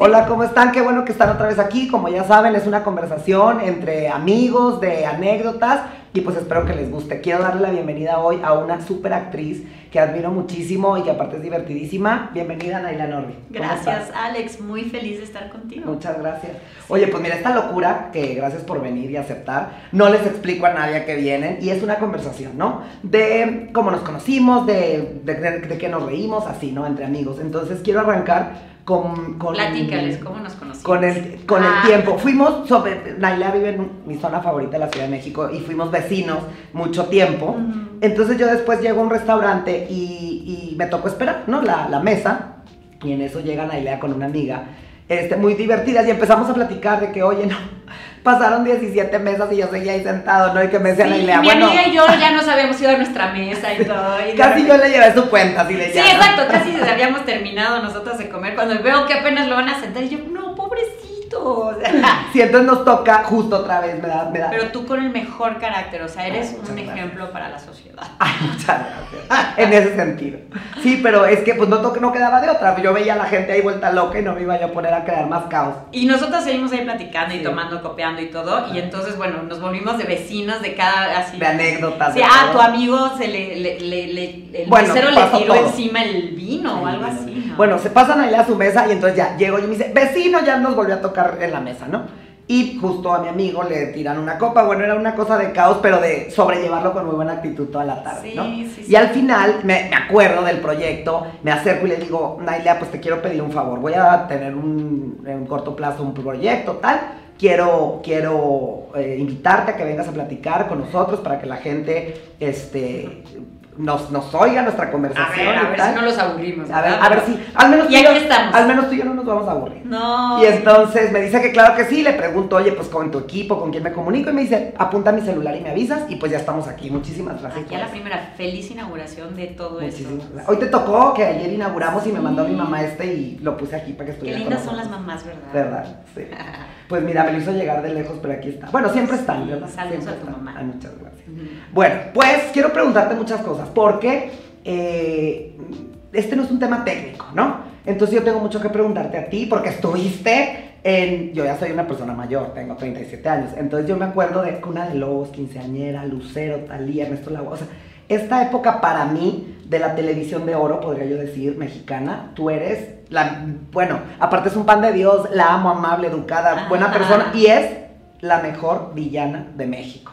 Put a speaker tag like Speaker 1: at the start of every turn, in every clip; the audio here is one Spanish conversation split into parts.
Speaker 1: Hola, ¿cómo están? Qué bueno que están otra vez aquí. Como ya saben, es una conversación entre amigos, de anécdotas, y pues espero que les guste. Quiero darle la bienvenida hoy a una super actriz que admiro muchísimo y que aparte es divertidísima. Bienvenida, Naila Norri.
Speaker 2: Gracias, Alex. Muy feliz de estar contigo.
Speaker 1: Muchas gracias. Oye, pues mira, esta locura, que gracias por venir y aceptar, no les explico a nadie que vienen, y es una conversación, ¿no? De cómo nos conocimos, de, de, de qué nos reímos, así, ¿no? Entre amigos. Entonces quiero arrancar con, con
Speaker 2: Platícales, ¿cómo nos conocimos?
Speaker 1: Con el, con
Speaker 2: Ah.
Speaker 1: el tiempo. Fuimos sobre. Naila vive en mi zona favorita de la Ciudad de México y fuimos vecinos mucho tiempo. Entonces yo después llego a un restaurante y, y me tocó esperar, ¿no? La, la mesa. Y en eso llega Naila con una amiga. Este, muy divertidas y empezamos a platicar de que, oye, no, pasaron 17 mesas y yo seguía ahí sentado, ¿no? Y que me decía
Speaker 2: Sí,
Speaker 1: Naila,
Speaker 2: mi
Speaker 1: bueno,
Speaker 2: amiga y yo ya nos habíamos ido a nuestra mesa y todo. y
Speaker 1: casi yo le llevé su cuenta, así de
Speaker 2: Sí,
Speaker 1: ya. ¿no?
Speaker 2: exacto, casi habíamos terminado nosotros de comer cuando veo que apenas lo van a sentar y yo, no, pobrecito. O sea,
Speaker 1: Sí, entonces nos toca justo otra vez, me da, me da.
Speaker 2: pero tú con el mejor carácter, o sea, eres
Speaker 1: Ay,
Speaker 2: un
Speaker 1: gracias.
Speaker 2: ejemplo para la sociedad.
Speaker 1: Ay, muchas gracias. En ese sentido. Sí, pero es que pues no, no quedaba de otra. Yo veía a la gente ahí vuelta loca y no me iba yo a poner a crear más caos.
Speaker 2: Y nosotros seguimos ahí platicando y tomando, copiando y todo. Y entonces, bueno, nos volvimos de vecinos de cada así.
Speaker 1: De anécdotas.
Speaker 2: Sí,
Speaker 1: de
Speaker 2: ah,
Speaker 1: todo.
Speaker 2: tu amigo se le, le, le, le- el
Speaker 1: Bueno,
Speaker 2: le tiró
Speaker 1: todo.
Speaker 2: encima el vino o algo así. ¿No?
Speaker 1: Bueno, se pasan allá a su mesa y entonces ya llego y me dice, vecino, ya nos volvió a tocar en la mesa, ¿no? Y justo a mi amigo le tiran una copa. Bueno, era una cosa de caos, pero de sobrellevarlo con muy buena actitud toda la tarde,
Speaker 2: Sí,
Speaker 1: ¿no?
Speaker 2: sí, sí.
Speaker 1: Y al final me, me acuerdo del proyecto, me acerco y le digo, Naila, pues te quiero pedir un favor. Voy a tener un, en corto plazo un proyecto, tal. Quiero, quiero eh, invitarte a que vengas a platicar con nosotros para que la gente este, nos, nos oiga nuestra
Speaker 2: a
Speaker 1: conversación.
Speaker 2: ver, a
Speaker 1: y
Speaker 2: ver
Speaker 1: tal.
Speaker 2: si no los aburrimos.
Speaker 1: A ver, a ver si, al menos,
Speaker 2: Y
Speaker 1: tú y yo-
Speaker 2: aquí estamos.
Speaker 1: al menos tú y yo no nos vamos a aburrir.
Speaker 2: No.
Speaker 1: Y entonces me dice que claro que sí, le pregunto, oye, pues con tu equipo, con quién me comunico, y me dice, apunta mi celular y me avisas, y pues ya estamos aquí. Muchísimas gracias.
Speaker 2: Aquí a la primera feliz inauguración de todo
Speaker 1: Muchísimas
Speaker 2: esto.
Speaker 1: gracias. Hoy te tocó que ayer inauguramos y me
Speaker 2: Sí.
Speaker 1: mandó mi mamá este y lo puse aquí para que
Speaker 2: Qué
Speaker 1: estuviera
Speaker 2: lindas
Speaker 1: con
Speaker 2: son las mamás, ¿verdad?
Speaker 1: ¿Verdad? Sí. Pues mira, me lo hizo llegar de lejos, pero aquí está. Bueno, siempre están, ¿verdad?
Speaker 2: Saludos a tu
Speaker 1: están.
Speaker 2: mamá.
Speaker 1: Ay, muchas gracias. Bueno, pues quiero preguntarte muchas cosas, porque eh, este no es un tema técnico, ¿no? Entonces yo tengo mucho que preguntarte a ti, porque estuviste en... Yo ya soy una persona mayor, tengo 37 años, entonces yo me acuerdo de Cuna de Lobos, Quinceañera, Lucero, Talía, Ernesto Lagos, o sea, esta época para mí de la televisión de oro, podría yo decir, mexicana, tú eres la... Bueno, aparte es un pan de Dios, la amo, amable, educada, buena persona, y es la mejor villana de México.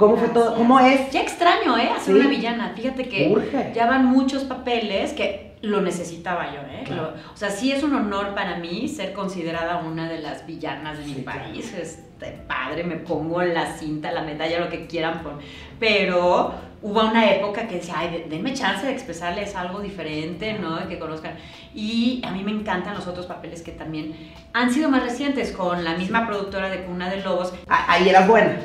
Speaker 1: ¿Cómo fue todo? ¿Cómo es?
Speaker 2: Ya extraño, ¿eh? Hacer
Speaker 1: Sí.
Speaker 2: una villana. Fíjate que
Speaker 1: Urge.
Speaker 2: ya van muchos papeles que lo necesitaba yo, ¿eh?
Speaker 1: Claro.
Speaker 2: Lo- o sea, sí es un honor para mí ser considerada una de las villanas de mi
Speaker 1: Sí, claro.
Speaker 2: país. Este, padre, me pongo la cinta, la medalla, lo que quieran. Por... Pero hubo una época que decía, ay, de- denme chance de expresarles algo diferente, ¿no? De que conozcan. Y a mí me encantan los otros papeles que también han sido más recientes con la misma productora de Cuna de Lobos.
Speaker 1: Ah, Ahí eras buena.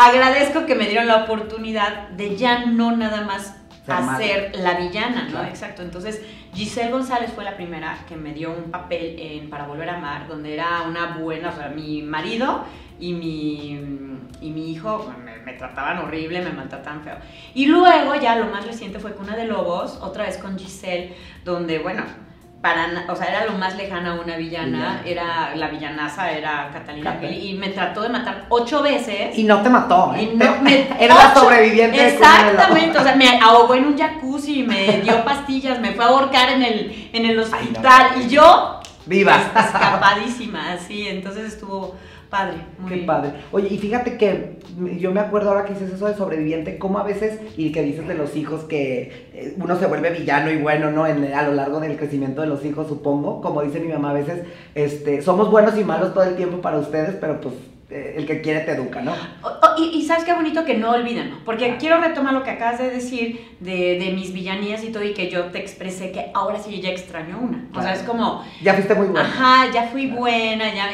Speaker 2: Agradezco que me dieron la oportunidad de ya no nada más hacer la villana, ¿no?
Speaker 1: Claro.
Speaker 2: Exacto. Entonces, Giselle González fue la primera que me dio un papel en Para Volver a Amar, donde era una buena, o sea, mi marido y mi, y mi hijo me, me trataban horrible, me maltrataban feo. Y luego, ya lo más reciente fue Cuna de Lobos, otra vez con Giselle, donde, bueno, para, o sea, era lo más lejana a una villana,
Speaker 1: Villana.
Speaker 2: era la villanaza, era Catalina
Speaker 1: Cata.
Speaker 2: Y me trató de matar ocho veces.
Speaker 1: Y no te mató, ¿eh?
Speaker 2: Y no me-
Speaker 1: Era la
Speaker 2: ocho-
Speaker 1: sobreviviente de Lobos.
Speaker 2: Exactamente, o sea, me ahogó en un jacuzzi, me dio pastillas, me fue a ahorcar en el, en el hospital
Speaker 1: no.
Speaker 2: y yo
Speaker 1: Viva.
Speaker 2: escapadísima, así, entonces estuvo padre, muy
Speaker 1: Qué padre. Oye, y fíjate que yo me acuerdo ahora que dices eso de sobreviviente, cómo a veces, y que dices de los hijos que eh, uno se vuelve villano y bueno, ¿no? En- a lo largo del crecimiento de los hijos, supongo. Como dice mi mamá, a veces este, somos buenos y malos todo el tiempo para ustedes, pero pues eh, el que quiere te educa, ¿no?
Speaker 2: Y, y sabes qué bonito que no olviden, ¿no? porque quiero retomar lo que acabas de decir de, de mis villanías y todo, y que yo te expresé que ahora sí ya extraño una. O sea, es como,
Speaker 1: Ya fuiste muy buena.
Speaker 2: Ajá, ya fui buena, ya.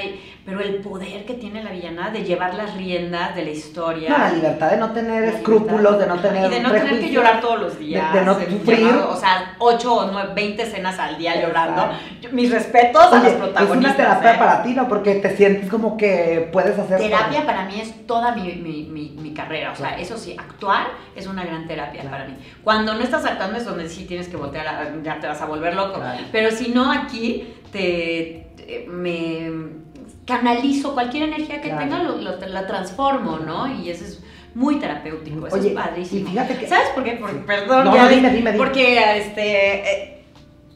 Speaker 2: Pero el poder que tiene la villana de llevar las riendas de la historia.
Speaker 1: No, la libertad de no tener escrúpulos, de no tener
Speaker 2: Y de no tener que llorar todos los días.
Speaker 1: de no
Speaker 2: el
Speaker 1: sufrir.
Speaker 2: o sea, 8 o 9, 20 escenas al día
Speaker 1: Exacto.
Speaker 2: llorando. Mis respetos a los
Speaker 1: es
Speaker 2: protagonistas.
Speaker 1: una terapia
Speaker 2: ¿eh?
Speaker 1: para ti, ¿no? Porque te sientes como que puedes hacer
Speaker 2: Terapia
Speaker 1: todo.
Speaker 2: para mí es toda mi, mi, mi, mi carrera. O sea,
Speaker 1: Claro.
Speaker 2: eso sí, actuar es una gran terapia
Speaker 1: Claro.
Speaker 2: para mí. Cuando no estás actuando es donde sí tienes que voltear, a- ya te vas a volver loco.
Speaker 1: Claro.
Speaker 2: Pero si no, aquí te, me canalizo cualquier energía que
Speaker 1: Claro.
Speaker 2: tenga, lo- lo- la transformo, ¿no? Y eso es muy terapéutico, eso
Speaker 1: Oye,
Speaker 2: es padrísimo.
Speaker 1: y fíjate que-
Speaker 2: ¿Sabes por qué? Por-
Speaker 1: Sí.
Speaker 2: Perdón,
Speaker 1: No,
Speaker 2: ya
Speaker 1: no,
Speaker 2: ves,
Speaker 1: dime, dime, dime.
Speaker 2: porque este, eh,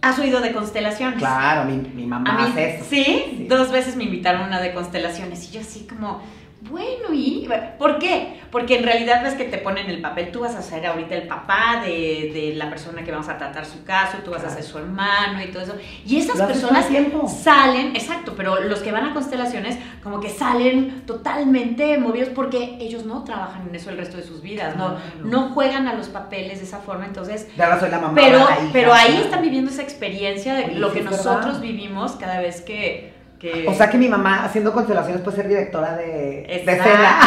Speaker 2: has oído de constelaciones.
Speaker 1: Claro, mi, mi mamá
Speaker 2: mí,
Speaker 1: hace eso.
Speaker 2: ¿sí?
Speaker 1: Sí.
Speaker 2: dos veces me invitaron a una de constelaciones y yo así como, bueno, ¿y por qué? Porque en realidad ves que te ponen el papel, tú vas a ser ahorita el papá de, de la persona que vamos a tratar su caso, tú vas a ser su hermano y todo eso. Y esas personas salen, exacto, pero los que van a constelaciones como que salen totalmente movidos porque ellos no trabajan en eso el resto de sus vidas, no, no juegan a los papeles de esa forma, entonces
Speaker 1: soy la mamá.
Speaker 2: pero,
Speaker 1: la hija.
Speaker 2: pero ahí están viviendo esa experiencia de
Speaker 1: Oye,
Speaker 2: lo que nosotros
Speaker 1: verdad.
Speaker 2: vivimos cada vez que... que
Speaker 1: O sea que mi mamá haciendo constelaciones puede ser directora de, de
Speaker 2: Exacto.
Speaker 1: escena.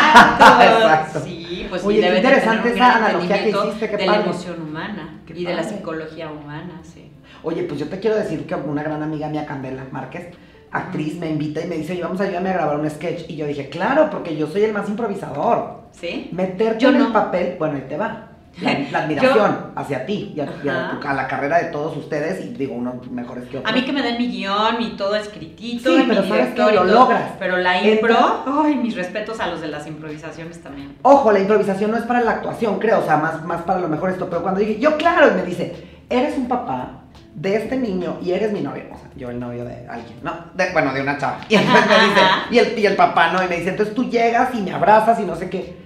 Speaker 1: Exacto.
Speaker 2: Sí, pues
Speaker 1: Oye,
Speaker 2: debe de
Speaker 1: interesante
Speaker 2: tener
Speaker 1: esa analogía que hiciste, qué
Speaker 2: de la emoción humana
Speaker 1: Qué
Speaker 2: y de la psicología humana, sí.
Speaker 1: Oye, pues yo te quiero decir que una gran amiga mía, Candela Márquez, actriz, me invita y me dice, oye, vamos a ayudarme a grabar un sketch. Y yo dije, claro, porque yo soy el más improvisador.
Speaker 2: ¿Sí?
Speaker 1: Meterte
Speaker 2: Yo
Speaker 1: en el
Speaker 2: no.
Speaker 1: papel, bueno, ahí te va. La, la admiración hacia ti y, a, y a
Speaker 2: Ajá.
Speaker 1: tu- a la carrera de todos ustedes, y digo, unos mejores que otros.
Speaker 2: A mí que me den mi guion y todo escritito,
Speaker 1: Sí,
Speaker 2: y
Speaker 1: pero
Speaker 2: mi
Speaker 1: sabes que lo
Speaker 2: todo,
Speaker 1: logras.
Speaker 2: Pero la impro,
Speaker 1: Entra-
Speaker 2: ay, mis respetos a los de las improvisaciones también.
Speaker 1: Ojo, la improvisación no es para la actuación, creo, o sea, más, más para lo mejor esto. Pero cuando dije, yo claro, y me dice, eres un papá de este niño y eres mi novio. O sea, yo el novio de alguien, ¿no? De- bueno, de una chava. Y entonces me dice, y el, y el papá, ¿no? Y me dice, entonces tú llegas y me abrazas y no sé qué.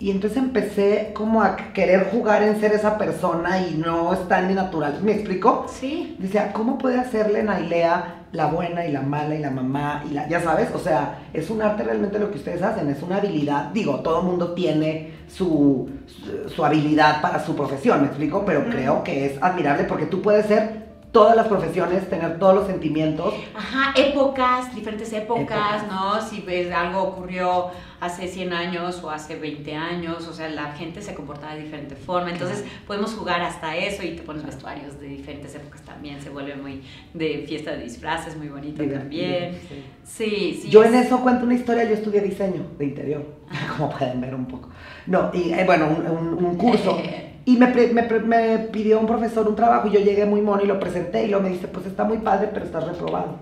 Speaker 1: Y entonces empecé como a querer jugar en ser esa persona y no está en mi natural. ¿Me explico?
Speaker 2: Sí.
Speaker 1: Dice, "Ah, ¿cómo puede hacerle Nailea la buena y la mala y la mamá y la, ya sabes? O sea, es un arte realmente lo que ustedes hacen, es una habilidad. Digo, todo mundo tiene su, su, su habilidad para su profesión, ¿me explico? Pero creo que es admirable porque tú puedes ser todas las profesiones, tener todos los sentimientos.
Speaker 2: Ajá, épocas, diferentes épocas,
Speaker 1: Épocas.
Speaker 2: ¿no? Si ves, algo ocurrió hace 100 años o hace 20 años, o sea, la gente se comportaba de diferente forma, entonces podemos jugar hasta eso y te pones vestuarios de diferentes épocas también, se vuelve muy de fiesta de disfraces, muy bonito
Speaker 1: Divertido,
Speaker 2: también.
Speaker 1: sí.
Speaker 2: Sí, sí.
Speaker 1: Yo
Speaker 2: es-
Speaker 1: en eso cuento una historia, yo estudié diseño de interior, como pueden ver un poco. No, y eh, bueno, un, un- un curso. Y me, me me pidió un profesor un trabajo y yo llegué muy mono y lo presenté y luego me dice, pues está muy padre, pero estás reprobado.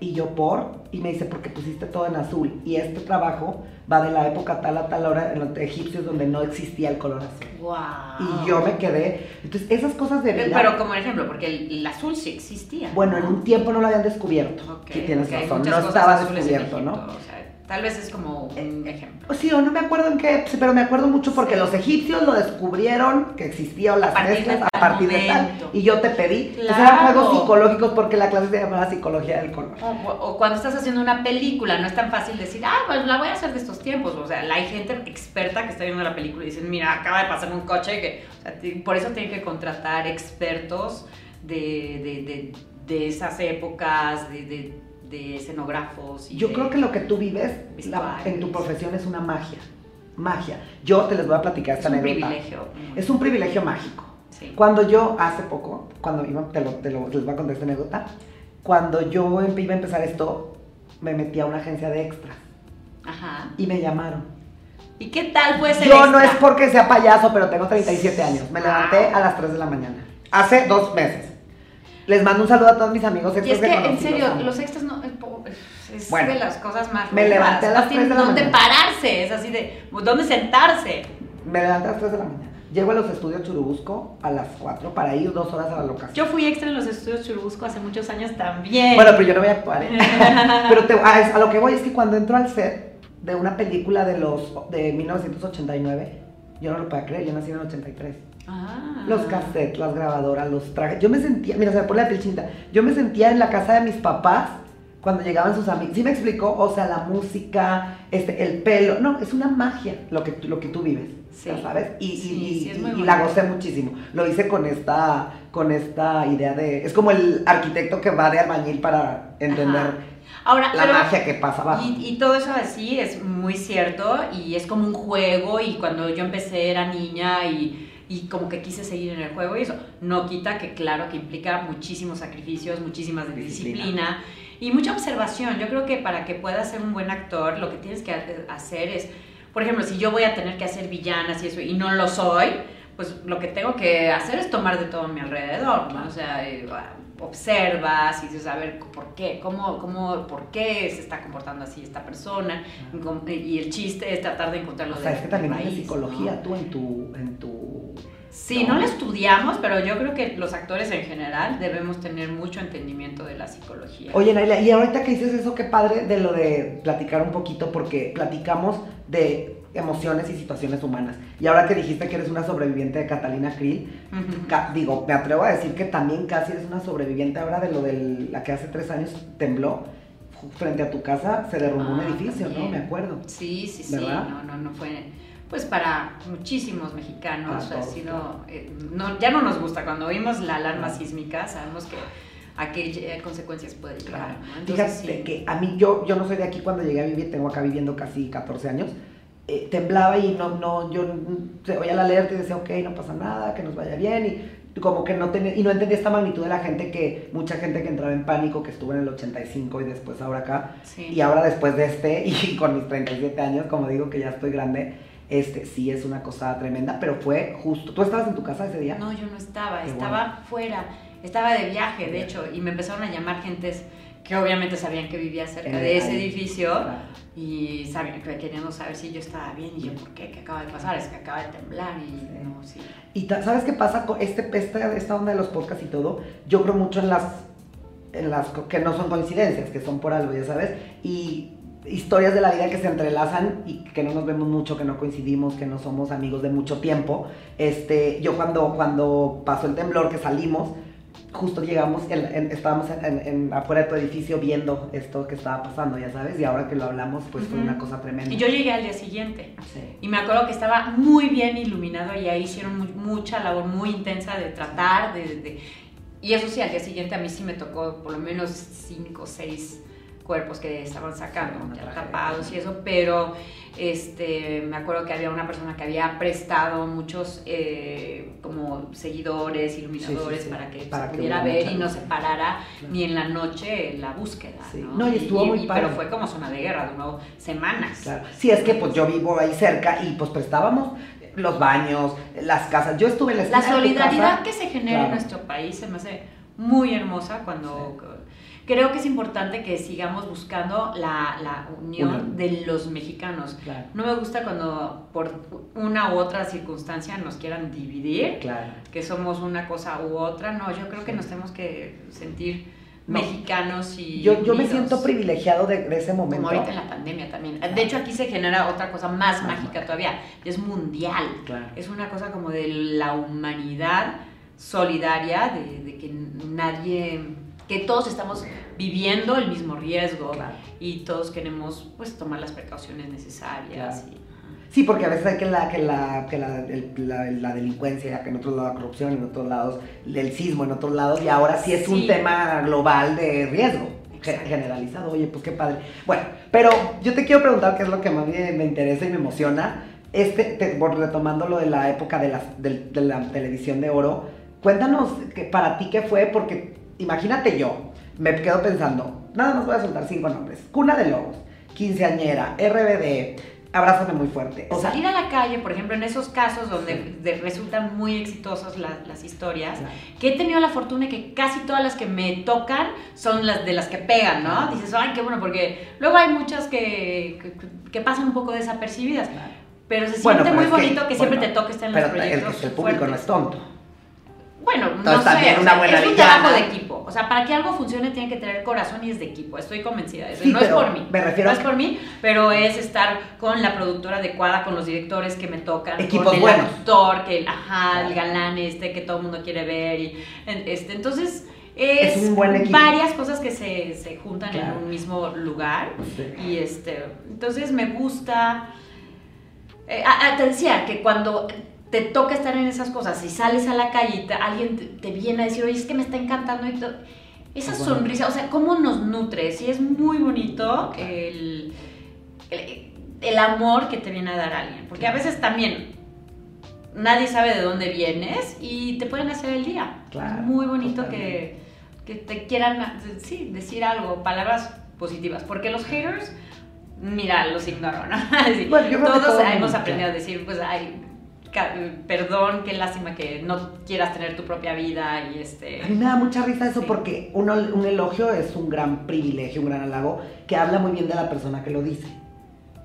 Speaker 1: Y yo, ¿por? Y me dice, porque pusiste todo en azul. Y este trabajo va de la época tal a tal hora en los egipcios donde no existía el color azul.
Speaker 2: Wow.
Speaker 1: Y yo me quedé. Entonces, esas cosas de vida.
Speaker 2: Pero como ejemplo, porque el, el azul sí existía.
Speaker 1: bueno, en
Speaker 2: ¿no?
Speaker 1: un tiempo no lo habían descubierto.
Speaker 2: Ok,
Speaker 1: sí, tienes
Speaker 2: hay
Speaker 1: razón. No estaba descubierto, ¿no?
Speaker 2: Egipto, o sea, tal vez es como un ejemplo.
Speaker 1: Sí, o no me acuerdo en qué, pero me acuerdo mucho porque
Speaker 2: Sí.
Speaker 1: los egipcios lo descubrieron, que existían las mezclas a partir de tal, y yo te pedí. Entonces
Speaker 2: Claro.
Speaker 1: eran juegos psicológicos porque la clase se llamaba Psicología del Color.
Speaker 2: O, o cuando estás haciendo una película, no es tan fácil decir, ah, pues la voy a hacer de estos tiempos. O sea, hay gente experta que está viendo la película y dicen, mira, acaba de pasar un coche que. O sea, por eso tienen que contratar expertos de, de, de, de esas épocas, de, de, escenógrafos. Y
Speaker 1: Yo
Speaker 2: de-
Speaker 1: creo que lo que tú vives la- en tu profesión es una magia. Magia. Yo te les voy a platicar
Speaker 2: es
Speaker 1: esta
Speaker 2: un
Speaker 1: anécdota.
Speaker 2: privilegio.
Speaker 1: Es un privilegio mágico.
Speaker 2: Sí.
Speaker 1: Cuando yo, hace poco, cuando iba, te, lo, te lo- les voy a contar esta anécdota, cuando yo em- iba a empezar esto, me metí a una agencia de extras
Speaker 2: Ajá.
Speaker 1: y me llamaron.
Speaker 2: ¿Y qué tal fue ese
Speaker 1: Yo no es porque sea payaso, pero tengo 37 años. Me levanté a las 3 de la mañana. Hace dos meses. Les mando un saludo a todos mis amigos
Speaker 2: Y
Speaker 1: extras
Speaker 2: es que, en serio, los extras no. es
Speaker 1: Bueno,
Speaker 2: de las cosas más.
Speaker 1: me levanté a las
Speaker 2: No tienen
Speaker 1: tres de la
Speaker 2: dónde
Speaker 1: mañana.
Speaker 2: pararse. Es así de. ¿Dónde sentarse?
Speaker 1: Me levanté a las 3 de la mañana. Llego a los estudios Churubusco a las 4 para ir dos horas a la locación.
Speaker 2: Yo fui extra en los estudios Churubusco hace muchos años también.
Speaker 1: Bueno, pero yo no voy a actuar. ¿eh? pero te- a, es- a lo que voy es que cuando entro al set de una película de los de 1989, yo no lo puedo creer, yo nací en el 83.
Speaker 2: Ah.
Speaker 1: Los cassettes, las grabadoras, los trajes. Yo me sentía, mira, se me pone la piel chinita. Yo me sentía en la casa de mis papás cuando llegaban sus amigos. ¿Sí me explicó? O sea, la música, este, el pelo. No, es una magia lo que, tú- lo que tú vives.
Speaker 2: Sí.
Speaker 1: ya ¿Sabes? Y, y-
Speaker 2: Sí,
Speaker 1: y-
Speaker 2: sí, es muy
Speaker 1: y la gocé muchísimo. Lo hice con esta, con esta idea de. Es como el arquitecto que va de albañil para entender
Speaker 2: Ajá. Ahora,
Speaker 1: la
Speaker 2: pero-
Speaker 1: magia que pasa abajo.
Speaker 2: Y, y todo eso así es muy cierto y es como un juego y cuando yo empecé era niña y, y como que quise seguir en el juego y eso no quita que claro que implica muchísimos sacrificios, muchísimas de
Speaker 1: Disciplina.
Speaker 2: disciplina. y mucha observación. Yo creo que para que puedas ser un buen actor lo que tienes que ha- hacer es, por ejemplo, si yo voy a tener que hacer villanas y eso y no lo soy, pues lo que tengo que hacer es tomar de todo a mi alrededor, ¿no? O sea, eh, observas y dices, a ver, ¿por qué? ¿Cómo, cómo, ¿Por qué se está comportando así esta persona? Y el chiste es tratar de encontrarlo
Speaker 1: o sea, es que también hay psicología tú en tu... En tu...
Speaker 2: Sí, no. no la estudiamos, pero yo creo que los actores en general debemos tener mucho entendimiento de la psicología.
Speaker 1: Oye, Naila, y ahorita que dices eso, qué padre de lo de platicar un poquito, porque platicamos de emociones y situaciones humanas. Y ahora que dijiste que eres una sobreviviente de Catalina Krill, digo, me atrevo a decir que también casi eres una sobreviviente ahora de lo de la que hace tres años tembló frente a tu casa, se derrumbó un ah, edificio, ¿no? Me acuerdo.
Speaker 2: Sí, sí, sí. No, no, no fue. Pues para muchísimos mexicanos ha sido. Eh, no, ya no nos gusta. Cuando oímos la alarma sísmica, sabemos que a qué consecuencias puede llegar.
Speaker 1: Fíjate que a mí, yo, yo no soy de aquí cuando llegué a vivir, tengo acá viviendo casi 14 años. Eh, temblaba y no, no, yo se oía la alerta y decía, ok, no pasa nada, que nos vaya bien, y como que no tenía, y no entendía esta magnitud de la gente que, mucha gente que entraba en pánico, que estuvo en el 85 y después ahora acá, y ahora después de este, y con mis 37 años, como digo que ya estoy grande, este sí es una cosa tremenda, pero fue justo, ¿tú estabas en tu casa ese día?
Speaker 2: No, yo no estaba, estaba fuera, estaba de viaje, de hecho, y me empezaron a llamar gentes que obviamente sabían que vivía cerca de ese edificio y sabían, querían saber si yo estaba bien y yo, ¿por qué? ¿Qué acaba de pasar? Es que acaba de temblar y no, sí.
Speaker 1: Y ¿sabes qué pasa con este, esta, esta onda de los podcasts y todo? Yo creo mucho en las, en las que no son coincidencias, que son por algo, ya sabes, y historias de la vida que se entrelazan y que no nos vemos mucho, que no coincidimos, que no somos amigos de mucho tiempo. Este, yo cuando, cuando pasó el temblor, que salimos, justo llegamos, estábamos en, afuera de tu edificio viendo esto que estaba pasando, ya sabes, y ahora que lo hablamos, pues fue una cosa tremenda.
Speaker 2: Y yo llegué al día siguiente, y me acuerdo que estaba muy bien iluminado y ahí hicieron mucha labor muy intensa de tratar, de, Y eso sí, al día siguiente a mí sí me tocó por lo menos cinco o seis cuerpos que estaban sacando, ya tapados y eso, pero este, me acuerdo que había una persona que había prestado muchos eh, como seguidores, iluminadores para que se pudiera ver y no se parara ni en la noche la búsqueda.
Speaker 1: ¿no? y estuvo muy
Speaker 2: Pero fue como zona de guerra, duró semanas.
Speaker 1: Sí, es que pues yo vivo ahí cerca y pues prestábamos los baños, las casas. Yo estuve en
Speaker 2: la La solidaridad que se genera en nuestro país se me hace muy hermosa cuando creo que es importante que sigamos buscando la, la unión de los mexicanos. No me gusta cuando por una u otra circunstancia nos quieran dividir, que somos una cosa u otra. No, yo creo que nos tenemos que sentir mexicanos y...
Speaker 1: Yo, yo me siento privilegiado de, ese momento.
Speaker 2: Como ahorita en la pandemia también. De hecho, aquí se genera otra cosa más, mágica todavía. Es mundial. Es una cosa como de la humanidad solidaria, de, de que nadie que todos estamos viviendo el mismo riesgo y todos queremos pues tomar las precauciones necesarias.
Speaker 1: Sí, porque a veces hay que la, que la, que la, la, delincuencia, que en otros lados la corrupción, en otros lados el sismo, en otros lados, y ahora sí es un tema global de riesgo generalizado. Oye, pues qué padre. Bueno, pero yo te quiero preguntar qué es lo que más me, interesa y me emociona. Este, te, retomando lo de la época de la, de, de la televisión de oro, cuéntanos que para ti qué fue, porque imagínate yo, me quedo pensando, nada más voy a soltar cinco nombres. Cuna de Lobos, Quinceañera, RBD, Abrázame muy fuerte.
Speaker 2: O Salir a la calle, por ejemplo, en esos casos donde resultan muy exitosas las historias, que he tenido la fortuna de que casi todas las que me tocan son las de las que pegan, ¿no? Dices, ay, qué bueno, porque luego hay muchas que, que, pasan un poco desapercibidas. Pero se siente muy bonito que, siempre te toque estar en los proyectos.
Speaker 1: El, el público no es tonto.
Speaker 2: Bueno, no sé, una buena es un trabajo de equipo. O sea, para que algo funcione tiene que tener corazón y es de equipo. Estoy convencida de eso. no es por mí.
Speaker 1: Me refiero
Speaker 2: no es por mí, pero es estar con la productora adecuada, con los directores que me tocan,
Speaker 1: Equipos
Speaker 2: con el
Speaker 1: buenos.
Speaker 2: actor, que ajá, el galán este que todo el mundo quiere ver y este, entonces es, varias cosas que se, se juntan en un mismo lugar y este, entonces me gusta eh, te decía que cuando te toca estar en esas cosas. Si sales a la calle y alguien te, viene a decir, oye, es que me está encantando y todo. Esa sonrisa, o sea, cómo nos nutre. Sí, es muy bonito el, el, amor que te viene a dar alguien. Porque a veces también nadie sabe de dónde vienes y te pueden hacer el día. es muy bonito que, que, te quieran sí, decir algo, palabras positivas. Porque los haters, mira, los ignoro, ¿no? Todos hemos aprendido a decir, pues, ay perdón, qué lástima que no quieras tener tu propia vida y este...
Speaker 1: A mí me da mucha risa eso porque uno, un elogio es un gran privilegio, un gran halago, que habla muy bien de la persona que lo dice.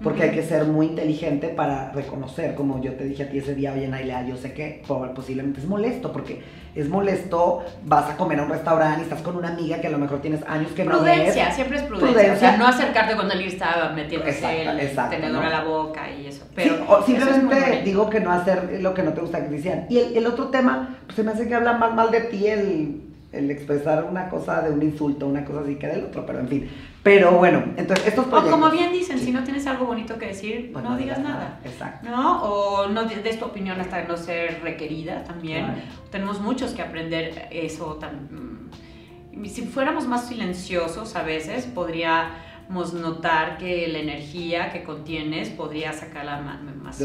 Speaker 1: Porque hay que ser muy inteligente para reconocer, como yo te dije a ti ese día, oye Naila, yo sé que posiblemente es molesto, porque es molesto, vas a comer a un restaurante y estás con una amiga que a lo mejor tienes años que
Speaker 2: no ves. Prudencia, siempre es prudencia. O sea, no acercarte cuando alguien está metiéndose el tenedor a la boca y eso. Pero
Speaker 1: o simplemente digo que no hacer lo que no te gusta que decían. Y el, otro tema, pues se me hace que habla más mal de ti el, el expresar una cosa de un insulto, una cosa así que del otro, pero en fin. Pero bueno, entonces estos proyectos...
Speaker 2: O como bien dicen, si no tienes algo bonito que decir, pues no, digas nada.
Speaker 1: Exacto.
Speaker 2: ¿No? O no des tu opinión hasta no ser requerida también. Tenemos muchos que aprender eso. Mm, si fuéramos más silenciosos a veces, podría notar que la energía que contienes podría sacarla más, más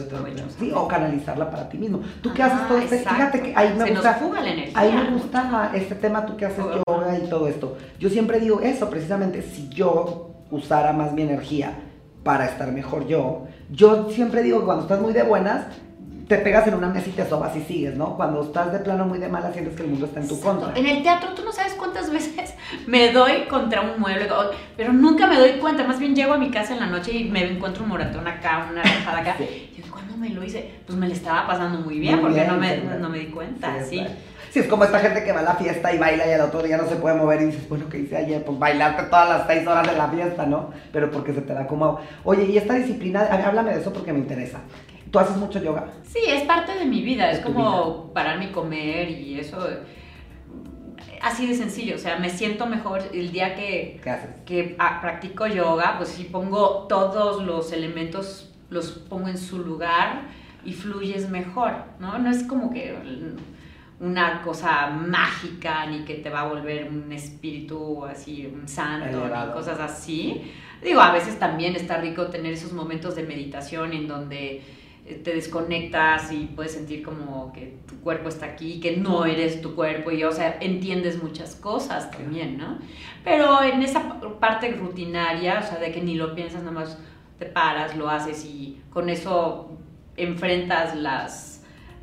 Speaker 1: Sí, o canalizarla para ti mismo. ¿Tú qué haces todo este? Fíjate que ahí me
Speaker 2: Se
Speaker 1: gusta.
Speaker 2: Nos fuga la energía.
Speaker 1: Ahí me gusta este tema, tú que haces yoga y todo esto. Yo siempre digo eso, precisamente, si yo usara más mi energía para estar mejor yo, yo siempre digo que cuando estás muy de buenas, te pegas en una mesa y te sobas y sigues, ¿no? Cuando estás de plano muy de mala, sientes que el mundo está en tu contra.
Speaker 2: En el teatro, tú no sabes cuántas veces me doy contra un mueble, pero nunca me doy cuenta. Más bien llego a mi casa en la noche y me encuentro un moratón acá, una rajada acá. Y cuando me lo hice, pues me le estaba pasando muy bien, porque no, me, no me di cuenta, sí.
Speaker 1: Sí, es como esta gente que va a la fiesta y baila y el otro día no se puede mover y dices, bueno, ¿qué hice ayer? Pues bailarte todas las seis horas de la fiesta, ¿no? Pero porque se te da como... Oye, y esta disciplina, háblame de eso porque me interesa. ¿Tú haces mucho yoga?
Speaker 2: Sí, es parte de mi vida, es como pararme y comer y eso. Así de sencillo, o sea, me siento mejor el día que, que ah, practico yoga, pues si pongo todos los elementos, los pongo en su lugar y fluyes mejor, ¿no? No es como que una cosa mágica ni que te va a volver un espíritu así, un santo, ni cosas así. Digo, a veces también está rico tener esos momentos de meditación en donde te desconectas y puedes sentir como que tu cuerpo está aquí, que no eres tu cuerpo y, o sea, entiendes muchas cosas también, ¿no? Pero en esa parte rutinaria, o sea, de que ni lo piensas, nada más te paras, lo haces y con eso enfrentas las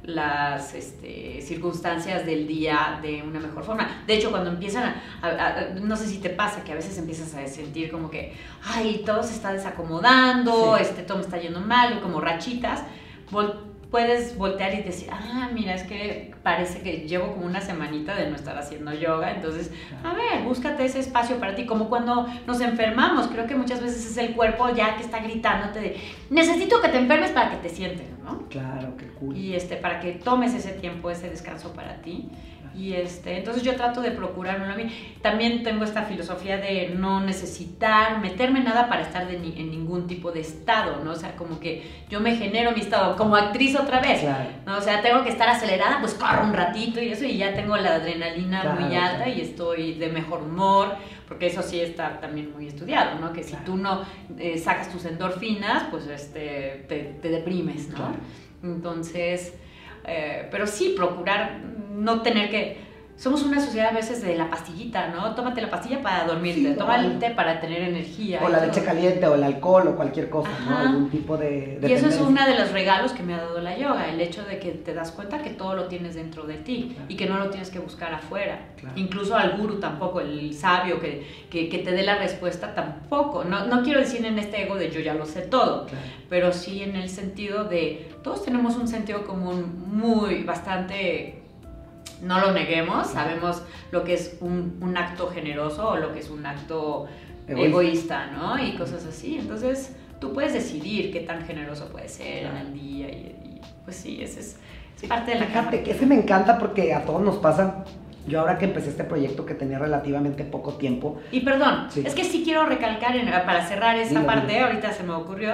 Speaker 2: las este, circunstancias del día de una mejor forma. De hecho, cuando empiezan a, no sé si te pasa que a veces empiezas a sentir como que, ay, todo se está desacomodando, este, todo me está yendo mal, como rachitas, puedes voltear y decir, ah, mira, es que parece que llevo como una semanita de no estar haciendo yoga, entonces, a ver, búscate ese espacio para ti, como cuando nos enfermamos, creo que muchas veces es el cuerpo ya que está gritándote de, necesito que te enfermes para que te sientes, ¿no?
Speaker 1: Claro, qué cool.
Speaker 2: Y este, para que tomes ese tiempo, ese descanso para ti. Y este, entonces yo trato de procurarme a mí. También tengo esta filosofía de no necesitar meterme nada para estar de en ningún tipo de estado, ¿no? O sea, como que yo me genero mi estado como actriz otra vez, ¿no? O sea, tengo que estar acelerada, pues corro un ratito y eso y ya tengo la adrenalina muy alta y estoy de mejor humor, porque eso sí está también muy estudiado, ¿no? Que si tú no eh, sacas tus endorfinas, pues este, te, te deprimes, ¿no? Entonces, eh, pero sí procurar no tener que somos una sociedad a veces de la pastillita, ¿no? Tómate la pastilla para dormirte, toma el té para tener energía.
Speaker 1: O la leche caliente, o el alcohol, o cualquier cosa, ¿no? Algún tipo de...
Speaker 2: Y eso es uno de los regalos que me ha dado la yoga, el hecho de que te das cuenta que todo lo tienes dentro de ti y que no lo tienes que buscar afuera. Incluso al guru tampoco, el sabio que, que, te dé la respuesta tampoco. No, no, quiero decir en este ego de yo ya lo sé todo, pero sí en el sentido de todos tenemos un sentido común muy, bastante no lo neguemos, sabemos lo que es un, acto generoso o lo que es un acto egoísta, ¿no? Y cosas así. Entonces, tú puedes decidir qué tan generoso puede ser en el día y, pues sí, ese es, parte de la
Speaker 1: Fíjate, que ese me encanta porque a todos nos pasa yo ahora que empecé este proyecto que tenía relativamente poco tiempo.
Speaker 2: Y perdón, es que sí quiero recalcar para cerrar esa parte, ahorita se me ocurrió,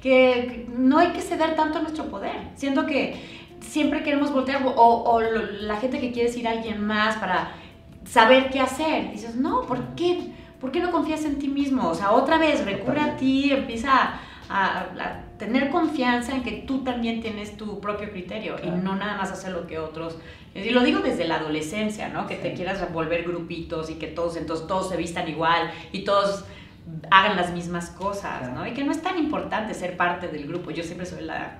Speaker 2: que no hay que ceder tanto a nuestro poder. Siento que siempre queremos voltear, o, la gente que quiere decir a alguien más para saber qué hacer. Dices, no, ¿por qué? ¿Por qué no confías en ti mismo? O sea, otra vez, recurre a ti, empieza a, tener confianza en que tú también tienes tu propio criterio y no nada más hacer lo que otros. Y lo digo desde la adolescencia, ¿no? Que te quieras volver grupitos y que todos, entonces todos se vistan igual y todos hagan las mismas cosas, ¿no? Y que no es tan importante ser parte del grupo. Yo siempre soy la,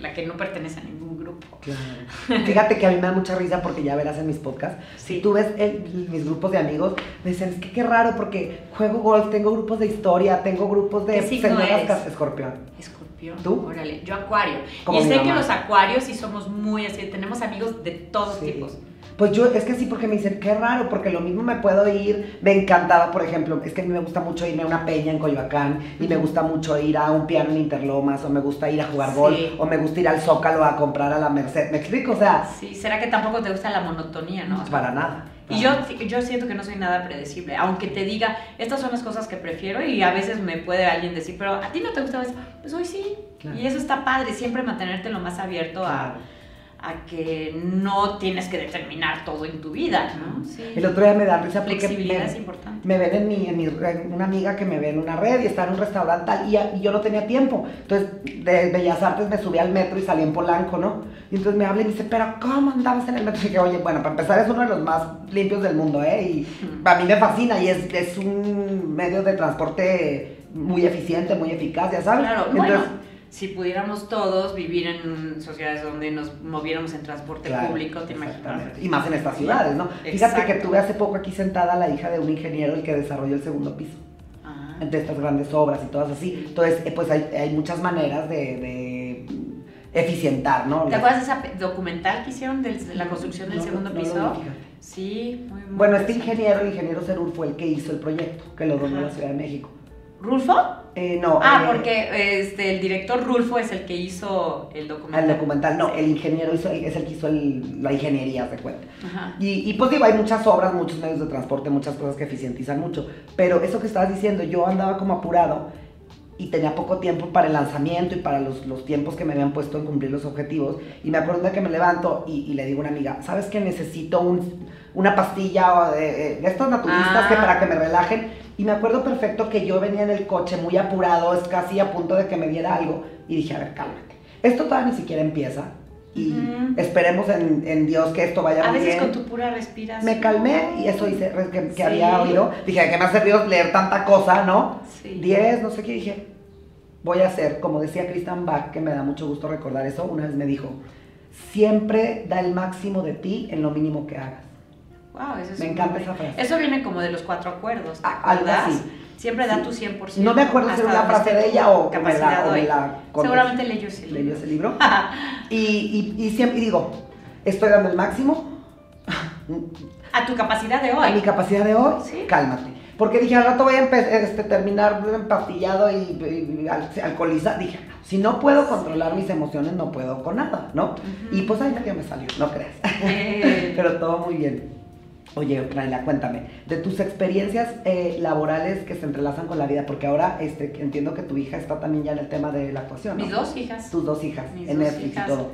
Speaker 2: la, que no pertenece a ningún grupo.
Speaker 1: Claro. Fíjate que a mí me da mucha risa porque ya verás en mis podcasts.
Speaker 2: Sí.
Speaker 1: Si tú ves el- mis grupos de amigos, me dicen, es que qué raro porque juego golf, tengo grupos de historia, tengo grupos de
Speaker 2: ¿Qué signo eres?
Speaker 1: escorpión.
Speaker 2: Escorpión.
Speaker 1: ¿Tú?
Speaker 2: Órale, yo acuario.
Speaker 1: Como
Speaker 2: y sé que los acuarios sí somos muy así, tenemos amigos de todos
Speaker 1: Sí.
Speaker 2: tipos.
Speaker 1: Pues yo, es que sí, porque me dicen, qué raro, porque lo mismo me puedo ir, me encantaba, por ejemplo, es que a mí me gusta mucho irme a una peña en Coyoacán, y me gusta mucho ir a un piano en Interlomas, o me gusta ir a jugar
Speaker 2: Sí.
Speaker 1: golf, o me gusta ir al Zócalo a comprar a la Merced, ¿me explico? O sea,
Speaker 2: Sí, ¿será que tampoco te gusta la monotonía, no?
Speaker 1: Para nada.
Speaker 2: Y yo, yo siento que no soy nada predecible, aunque te diga, estas son las cosas que prefiero y a veces me puede alguien decir, pero a ti no te gusta eso, pues hoy sí.
Speaker 1: Claro.
Speaker 2: Y eso está padre, siempre mantenerte lo más abierto
Speaker 1: Claro.
Speaker 2: a que no tienes que determinar todo en tu vida, ¿no? Sí.
Speaker 1: El otro día me da risa porque
Speaker 2: Flexibilidad
Speaker 1: me,
Speaker 2: es importante.
Speaker 1: me ven en mi, en mi red, una amiga que me ve en una red y está en un restaurante tal, y, y yo no tenía tiempo. Entonces, de Bellas Artes me subí al metro y salí en Polanco, ¿no? Y entonces me habla y me dice, pero ¿cómo andabas en el metro? Y dije, oye, bueno, para empezar es uno de los más limpios del mundo, ¿eh? Y a mí me fascina y es, es un medio de transporte muy eficiente, muy eficaz, ya sabes.
Speaker 2: Claro,
Speaker 1: Entonces,
Speaker 2: bueno, si pudiéramos todos vivir en sociedades donde nos moviéramos en transporte
Speaker 1: Claro,
Speaker 2: público, te imaginas.
Speaker 1: Y más en estas ciudades, ¿no? Fíjate que tuve hace poco aquí sentada a la hija de un ingeniero, el que desarrolló el segundo piso.
Speaker 2: Ah.
Speaker 1: de estas grandes obras y todas así. Entonces, eh, pues hay, hay muchas maneras de, de eficientar, ¿no?
Speaker 2: ¿Te acuerdas de esa pe- documental que hicieron de la construcción del
Speaker 1: No,
Speaker 2: segundo
Speaker 1: no
Speaker 2: piso? sí, muy, muy
Speaker 1: Bueno, este ingeniero, el ingeniero Cerul, fue el que hizo el proyecto, que lo donó a la. Ciudad de México.
Speaker 2: ¿Rulfo?
Speaker 1: Eh, no,
Speaker 2: Ah,
Speaker 1: eh,
Speaker 2: porque este, el director Rulfo es el que hizo el documental.
Speaker 1: El documental, no, el ingeniero hizo, es el que hizo el- la ingeniería, se cuenta.
Speaker 2: Ajá.
Speaker 1: Y, y pues digo, hay muchas obras, muchos medios de transporte, muchas cosas que eficientizan mucho. Pero eso que estabas diciendo, yo andaba como apurado y tenía poco tiempo para el lanzamiento y para los, los tiempos que me habían puesto en cumplir los objetivos. Y me acuerdo de que me levanto y, y le digo a una amiga, ¿sabes que necesito un- una pastilla de, de estos naturistas
Speaker 2: Ah.
Speaker 1: que para que me relajen? Y me acuerdo perfecto que yo venía en el coche muy apurado, es casi a punto de que me diera algo. Y dije, a ver, cálmate. Esto todavía ni siquiera empieza. Y esperemos en, en Dios que esto vaya
Speaker 2: A
Speaker 1: muy
Speaker 2: veces
Speaker 1: bien.
Speaker 2: con tu pura respiración.
Speaker 1: Me calmé y eso hice que, que
Speaker 2: Sí.
Speaker 1: había oído. Dije, ¿de qué me ha servido leer tanta cosa, no?
Speaker 2: Sí.
Speaker 1: 10, no sé qué. Dije, voy a hacer, como decía Christian Bach, que me da mucho gusto recordar eso, una vez me dijo, siempre da el máximo de ti en lo mínimo que hagas.
Speaker 2: Wow, eso es
Speaker 1: Me encanta esa frase.
Speaker 2: Eso viene como de los cuatro acuerdos. ¿te
Speaker 1: Ah, algo así.
Speaker 2: Siempre da
Speaker 1: Sí.
Speaker 2: tu 100%.
Speaker 1: No me acuerdo si era una frase de ella o, o me la, o me
Speaker 2: hoy.
Speaker 1: la conté.
Speaker 2: Seguramente leyó ese libro.
Speaker 1: Leyó ese libro. y, y, y siempre y digo, estoy dando el máximo
Speaker 2: A tu capacidad de
Speaker 1: a mi
Speaker 2: hoy.
Speaker 1: capacidad de hoy,
Speaker 2: Sí.
Speaker 1: cálmate. Porque dije, al rato voy a este, terminar empastillado y, y- y al- alcoholizado. Dije, no, si no puedo controlar mis emociones, no puedo con nada, ¿no? Y pues ahí medio me salió, no creas.
Speaker 2: Eh,
Speaker 1: Pero todo muy bien. Oye, Naila, cuéntame, de tus experiencias eh, laborales que se entrelazan con la vida, porque ahora este, entiendo que tu hija está también ya en el tema de la actuación, ¿no?
Speaker 2: mis dos hijas.
Speaker 1: Tus dos hijas,
Speaker 2: Mis
Speaker 1: en
Speaker 2: dos
Speaker 1: Netflix
Speaker 2: hijas.
Speaker 1: y todo.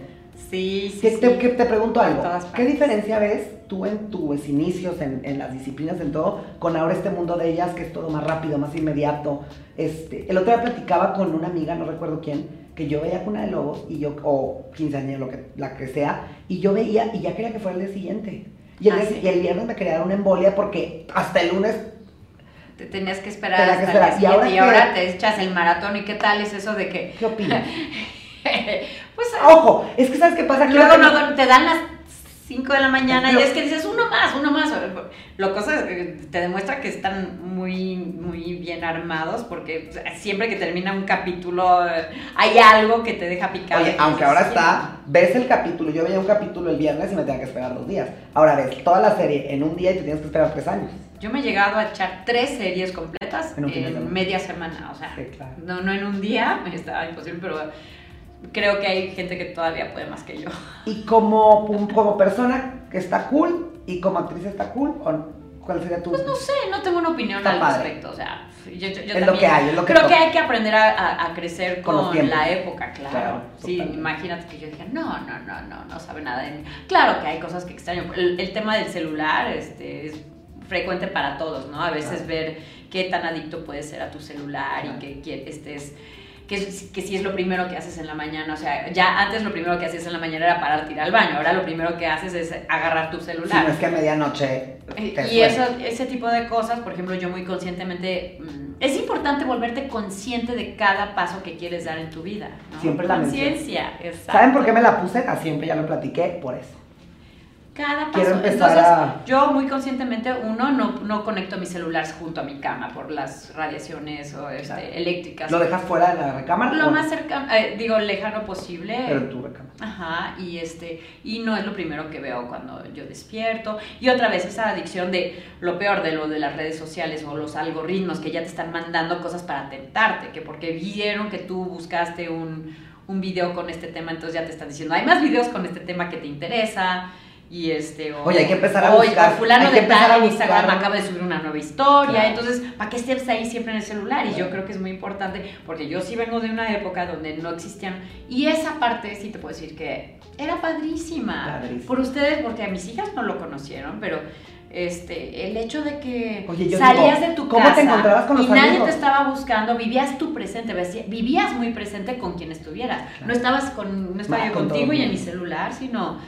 Speaker 2: Sí, sí.
Speaker 1: ¿Qué,
Speaker 2: sí.
Speaker 1: te, pregunto algo. ¿Qué diferencia ves tú en tus inicios, en, en las disciplinas, en todo, con ahora este mundo de ellas que es todo más rápido, más inmediato? Este, el otro día platicaba con una amiga, no recuerdo quién, que yo veía Cuna de Lobos, y yo, o 15 años, lo que, la que sea, y yo veía y ya quería que fuera el día siguiente. Y el,
Speaker 2: Ah,
Speaker 1: día-
Speaker 2: sí.
Speaker 1: y el viernes me dar una embolia porque hasta el lunes
Speaker 2: Te tenías que esperar
Speaker 1: que
Speaker 2: hasta el
Speaker 1: esperar.
Speaker 2: día
Speaker 1: ¿Y ahora
Speaker 2: y ahora te echas el maratón. ¿Y qué tal es eso de que,
Speaker 1: ¿Qué opinas?
Speaker 2: pues,
Speaker 1: Ojo, es que ¿sabes qué pasa?
Speaker 2: luego
Speaker 1: que-
Speaker 2: no, te dan las 5 de la mañana y es que dices uno más, uno más. Lo cosa te demuestra que están muy, muy bien armados porque siempre que termina un capítulo eh, hay algo que te deja picado.
Speaker 1: Oye, aunque ahora está, ves el capítulo, yo veía un capítulo el viernes y me tenía que esperar dos días. Ahora ves toda la serie en un día y te tienes que esperar tres años.
Speaker 2: Yo me he llegado a echar tres series completas
Speaker 1: En
Speaker 2: en media semana, o sea,
Speaker 1: Sí, claro.
Speaker 2: no, no en un día, estaba imposible, pero creo que hay gente que todavía puede más que yo.
Speaker 1: Y como, como persona que está cool y como actriz está cool, ¿o ¿cuál sería tu...?
Speaker 2: Pues no sé, no tengo una opinión al
Speaker 1: padre.
Speaker 2: respecto, o sea, yo, yo- yo
Speaker 1: Es lo
Speaker 2: también
Speaker 1: que hay, es lo que
Speaker 2: creo que hay que aprender a, a- a crecer
Speaker 1: Con
Speaker 2: la época, claro.
Speaker 1: Claro,
Speaker 2: sí,
Speaker 1: totalmente.
Speaker 2: imagínate que yo dije, no, no, no, no, no sabe nada de mí. Claro que hay cosas que extraño. El, el tema del celular este, es frecuente para todos, ¿no? A veces
Speaker 1: Claro.
Speaker 2: ver qué tan adicto puedes ser a tu celular
Speaker 1: Claro.
Speaker 2: y que, que estés que, que sí es lo primero que haces en la mañana. O sea, ya antes lo primero que hacías en la mañana era pararte ir al baño. Ahora lo primero que haces es agarrar tu
Speaker 1: Si
Speaker 2: celular.
Speaker 1: no es que a medianoche.
Speaker 2: Eh,
Speaker 1: te
Speaker 2: Y eso, ese tipo de cosas, por ejemplo, yo muy conscientemente, mm, es importante volverte consciente de cada paso que quieres dar en tu vida. ¿no?
Speaker 1: Siempre la
Speaker 2: Conciencia, exacto.
Speaker 1: ¿Saben por qué me la puse? A siempre ya lo platiqué, por eso.
Speaker 2: Cada paso. Entonces,
Speaker 1: a-
Speaker 2: yo muy conscientemente, uno, no, no conecto mi celular junto a mi cama por las radiaciones o este, eléctricas.
Speaker 1: ¿Lo dejas fuera de la recámara?
Speaker 2: Lo más cercano, eh, digo, lejano posible.
Speaker 1: Pero en tu recámara.
Speaker 2: Ajá, y este, y no es lo primero que veo cuando yo despierto. Y otra vez esa adicción de lo peor de lo de las redes sociales o los algoritmos que ya te están mandando cosas para tentarte, que porque vieron que tú buscaste un, un video con este tema, entonces ya te están diciendo, hay más videos con este tema que te interesa. Y este, o,
Speaker 1: Oye, hay que empezar a
Speaker 2: oye,
Speaker 1: buscar,
Speaker 2: fulano de tal en Instagram acaba de subir una nueva historia,
Speaker 1: Claro.
Speaker 2: entonces, ¿para qué estés ahí siempre en el celular? Y yo creo que es muy importante, porque yo sí vengo de una época donde no existían, y esa parte sí te puedo decir que era padrísima.
Speaker 1: Padrísima.
Speaker 2: Por ustedes, porque a mis hijas no lo conocieron, pero este, el hecho de que
Speaker 1: Oye,
Speaker 2: salías
Speaker 1: digo,
Speaker 2: de tu
Speaker 1: ¿cómo
Speaker 2: casa
Speaker 1: te encontrabas con los
Speaker 2: y nadie
Speaker 1: amigos?
Speaker 2: te estaba buscando, vivías tu presente, vivías muy presente con quien estuvieras.
Speaker 1: Claro.
Speaker 2: No estabas con, no estaba yo
Speaker 1: con
Speaker 2: contigo y en mi celular, sino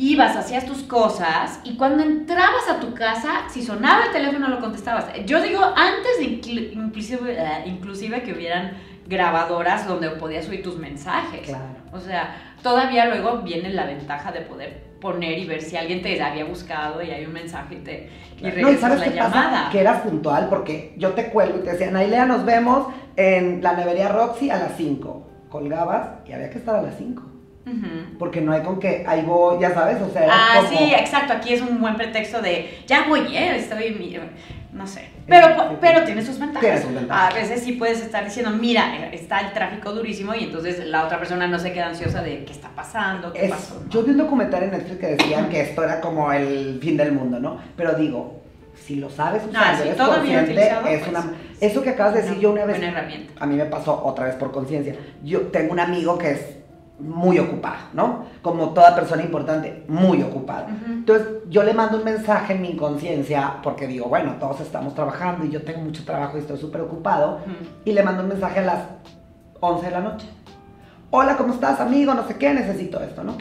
Speaker 2: ibas, hacías tus cosas y cuando entrabas a tu casa, si sonaba el teléfono lo contestabas. Yo digo, antes de inclusive, eh, inclusive que hubieran grabadoras donde podías subir tus mensajes.
Speaker 1: Claro.
Speaker 2: O sea, todavía luego viene la ventaja de poder poner y ver si alguien te había buscado y hay un mensaje y te y
Speaker 1: No, y sabes
Speaker 2: la
Speaker 1: qué
Speaker 2: llamada.
Speaker 1: pasa? Que eras puntual porque yo te cuelgo y te decía, Nailea, nos vemos en la nevería Roxy a las 5. Colgabas y había que estar a las 5. Porque no hay con que ahí voy, ya sabes, o sea,
Speaker 2: Ah,
Speaker 1: como-
Speaker 2: sí, exacto. Aquí es un buen pretexto de ya voy, eh, estoy, mi- no sé. Pero, pero tiene sus ventajas.
Speaker 1: Tiene sus ventajas.
Speaker 2: A veces sí puedes estar diciendo, mira, está el tráfico durísimo y entonces la otra persona no se queda ansiosa de qué está pasando, qué
Speaker 1: Es-
Speaker 2: pasó. ¿no?
Speaker 1: Yo vi un documental en Netflix que decían que esto era como el fin del mundo, ¿no? Pero digo, si lo sabes usar,
Speaker 2: Ah,
Speaker 1: si
Speaker 2: todo
Speaker 1: consciente, es
Speaker 2: pues,
Speaker 1: una...
Speaker 2: es
Speaker 1: Eso que acabas de decir, yo una vez...
Speaker 2: Buena herramienta.
Speaker 1: A mí me pasó otra vez por conciencia. Yo tengo un amigo que es muy ocupado, ¿no? Como toda persona importante, muy ocupado.
Speaker 2: Ujú.
Speaker 1: Entonces, yo le mando un mensaje en mi inconsciencia, porque digo, bueno, todos estamos trabajando y yo tengo mucho trabajo y estoy súper ocupado, y le mando un mensaje a las 11 de la noche. Hola, ¿cómo estás, amigo? No sé qué, necesito esto, ¿no?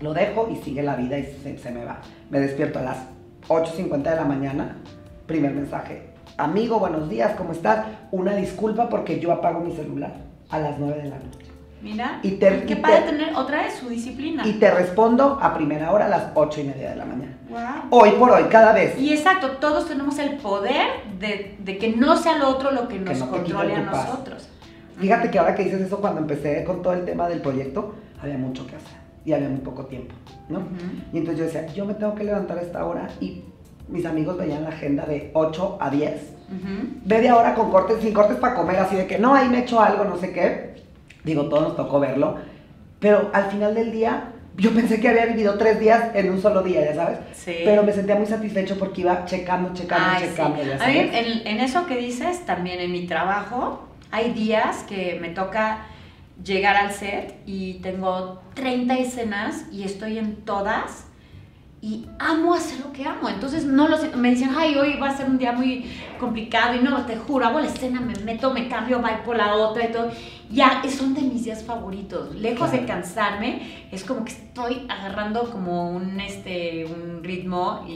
Speaker 1: Lo dejo y sigue la vida y se, se me va. Me despierto a las 8.50 de la mañana, primer mensaje. Amigo, buenos días, ¿cómo estás? Una disculpa porque yo apago mi celular a las 9 de la noche.
Speaker 2: Mira,
Speaker 1: Y te-
Speaker 2: qué
Speaker 1: y
Speaker 2: padre
Speaker 1: te-
Speaker 2: tener otra vez su disciplina.
Speaker 1: Y te respondo a primera hora a las 8 y media de la mañana.
Speaker 2: Wow.
Speaker 1: Hoy por hoy, cada vez.
Speaker 2: Y exacto, todos tenemos el poder de, de que no sea lo otro lo que nos
Speaker 1: no
Speaker 2: controle a
Speaker 1: paz.
Speaker 2: nosotros.
Speaker 1: Fíjate que ahora que dices eso, cuando empecé con todo el tema del proyecto, había mucho que hacer y había muy poco tiempo, ¿no? Y entonces yo decía, yo me tengo que levantar a esta hora y mis amigos veían la agenda de 8 a 10,
Speaker 2: Ujú.
Speaker 1: media hora con cortes, sin cortes para comer, así de que no, ahí me echo algo, no sé qué. Digo, todos nos tocó verlo, pero al final del día, yo pensé que había vivido tres días en un solo día, ya sabes.
Speaker 2: Sí.
Speaker 1: Pero me sentía muy satisfecho porque iba checando, checando,
Speaker 2: Ay, sí.
Speaker 1: checando, ya
Speaker 2: A mí,
Speaker 1: sabes.
Speaker 2: en, en eso que dices, también en mi trabajo, hay días que me toca llegar al set y tengo 30 escenas y estoy en todas y amo hacer lo que amo. Entonces no lo sé, me dicen, ay, hoy va a ser un día muy complicado y no, te juro, hago la escena, me meto, me cambio, voy por la otra y todo. Ya, son de mis días favoritos. Lejos de cansarme, es como que estoy agarrando como un, este, un ritmo y,